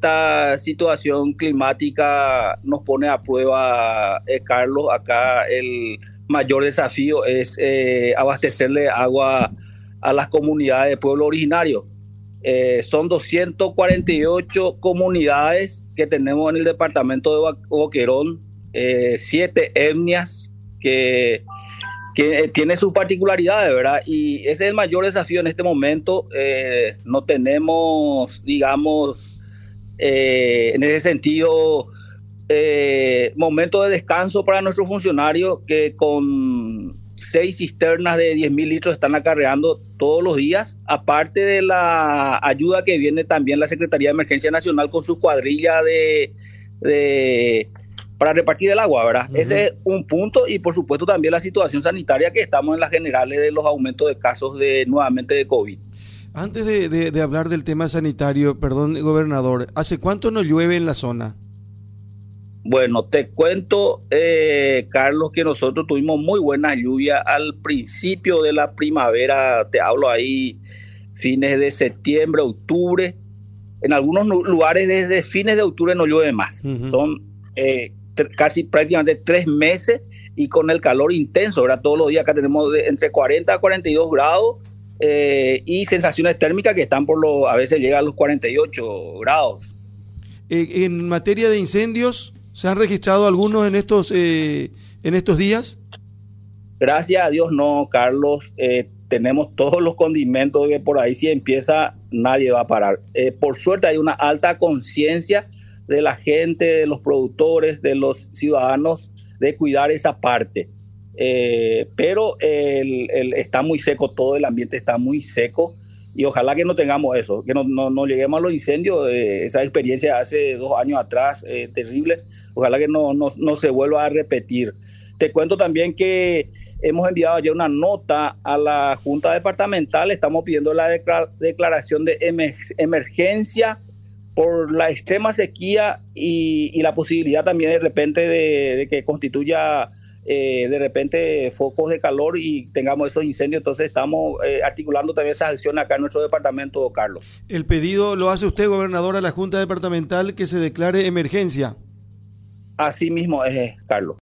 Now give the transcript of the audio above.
esta situación climática nos pone a prueba, eh, Carlos. Acá el mayor desafío es eh, abastecerle agua a las comunidades de pueblo originario. Eh, son 248 comunidades que tenemos en el departamento de Boquerón, siete etnias que, que tiene sus particularidades, ¿verdad? Y ese es el mayor desafío en este momento. no tenemos, digamos, eh, en ese sentido, eh, momento de descanso para nuestros funcionarios que con seis cisternas de 10 mil litros están acarreando todos los días, aparte de la ayuda que viene también la Secretaría de Emergencia Nacional con su cuadrilla de, para repartir el agua, ¿verdad? Ese es un punto y por supuesto también la situación sanitaria que estamos en las generales de los aumentos de casos de nuevamente de COVID. Antes de, hablar del tema sanitario, perdón, gobernador, ¿hace cuánto no llueve en la zona? Bueno, te cuento, eh, Carlos, que nosotros tuvimos muy buena lluvia al principio de la primavera, te hablo ahí fines de septiembre, octubre. En algunos lugares desde fines de octubre no llueve más. Son eh, casi prácticamente tres meses y con el calor intenso, ahora todos los días acá tenemos entre 40 a 42 grados eh, y sensaciones térmicas que están por lo, a veces llegan a los 48 grados. Eh, en materia de incendios, ¿se han registrado algunos en estos, eh, en estos días? Gracias a Dios no, Carlos. tenemos todos los condimentos que por ahí si empieza nadie va a parar. por suerte hay una alta conciencia de la gente, de los productores, de los ciudadanos de cuidar esa parte. Eh, pero el, está muy seco, todo el ambiente está muy seco y ojalá que no tengamos eso, que no, no, lleguemos a los incendios, eh, esa experiencia hace dos años atrás, eh, terrible, ojalá que no, no, no, se vuelva a repetir. Te cuento también que hemos enviado ya una nota a la Junta Departamental, estamos pidiendo la declaración de emergencia por la extrema sequía y, la posibilidad también de repente de que constituya eh, de repente focos de calor y tengamos esos incendios. Entonces estamos eh, articulando también esa acción acá en nuestro departamento, Carlos. El pedido lo hace usted, gobernador, a la Junta Departamental que se declare emergencia. Así mismo es, Carlos.